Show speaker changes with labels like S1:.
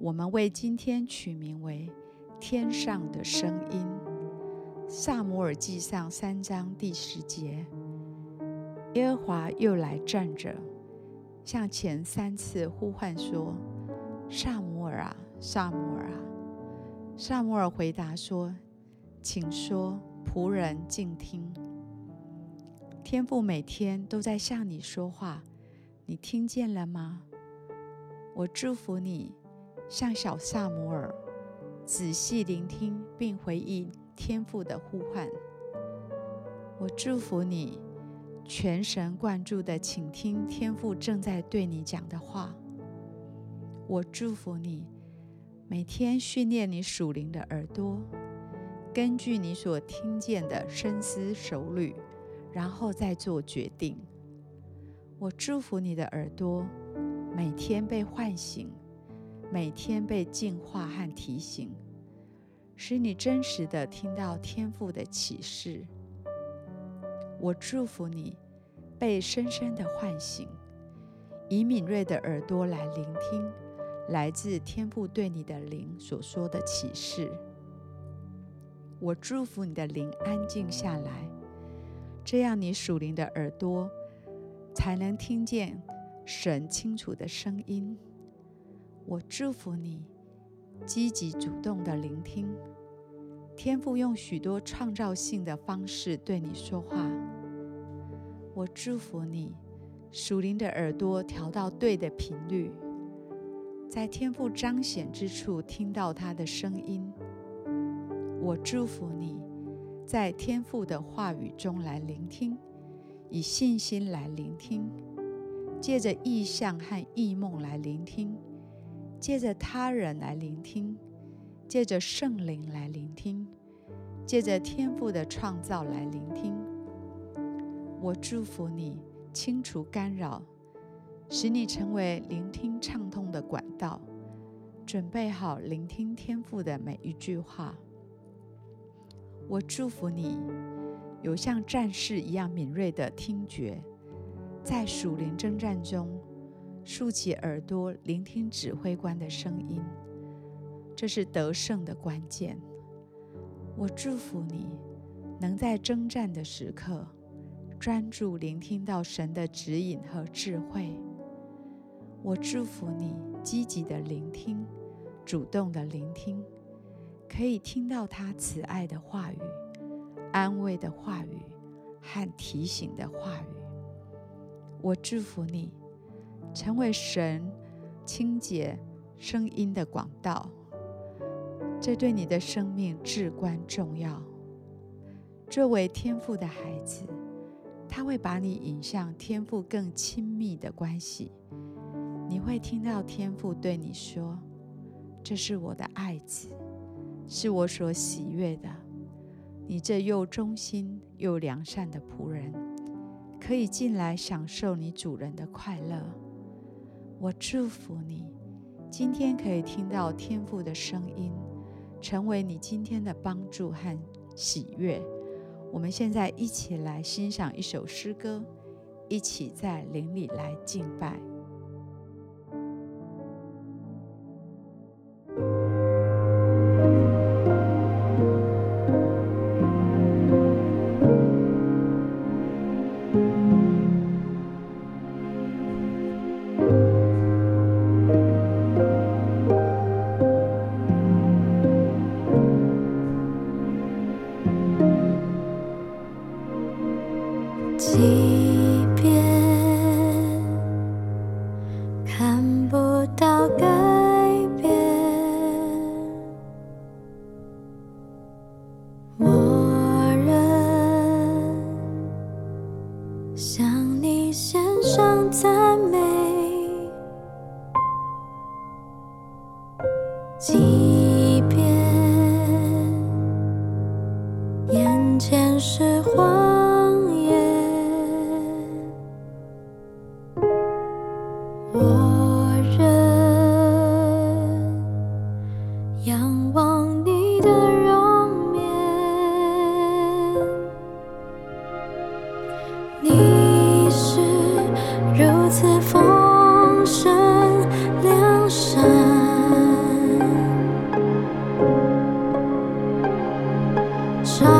S1: 我们为今天取名为“天上的声音”。撒母耳记上三章第十节，耶和华又来站着，向前三次呼唤说：“撒母耳啊，撒母耳啊！”撒母尔回答说：“请说，仆人静听。”天父每天都在向你说话，你听见了吗？我祝福你，像小萨摩尔，仔细聆听并回应天父的呼唤。我祝福你，全神贯注地倾听天父正在对你讲的话。我祝福你，每天训练你属灵的耳朵，根据你所听见的深思熟虑。然后再做决定。我祝福你的耳朵，每天被唤醒，每天被净化和提醒，使你真实的听到天父的启示。我祝福你，被深深的唤醒，以敏锐的耳朵来聆听来自天父对你的灵所说的启示。我祝福你的灵安静下来。这样，你属灵的耳朵才能听见神清楚的声音。我祝福你，积极主动的聆听，天赋用许多创造性的方式对你说话。我祝福你，属灵的耳朵调到对的频率，在天赋彰显之处听到他的声音。我祝福你。在天赋的话语中来聆听，以信心来聆听，借着意象和意梦来聆听，借着他人来聆听，借着圣灵来聆听，借着天赋的创造来聆听。我祝福你，清除干扰，使你成为聆听畅通的管道，准备好聆听天赋的每一句话。我祝福你，有像战士一样敏锐的听觉，在属灵征战中竖起耳朵聆听指挥官的声音，这是得胜的关键。我祝福你，能在征战的时刻专注聆听到神的指引和智慧。我祝福你，积极的聆听，主动的聆听。可以听到他慈爱的话语、安慰的话语和提醒的话语。我祝福你，成为神清洁声音的广道，这对你的生命至关重要。作为天父的孩子，他会把你引向天父更亲密的关系。你会听到天父对你说：“这是我的爱子。”是我所喜悦的，你这又忠心又良善的仆人，可以进来享受你主人的快乐。我祝福你，今天可以听到天父的声音，成为你今天的帮助和喜悦。我们现在一起来欣赏一首诗歌，一起在林里来敬拜。
S2: 笑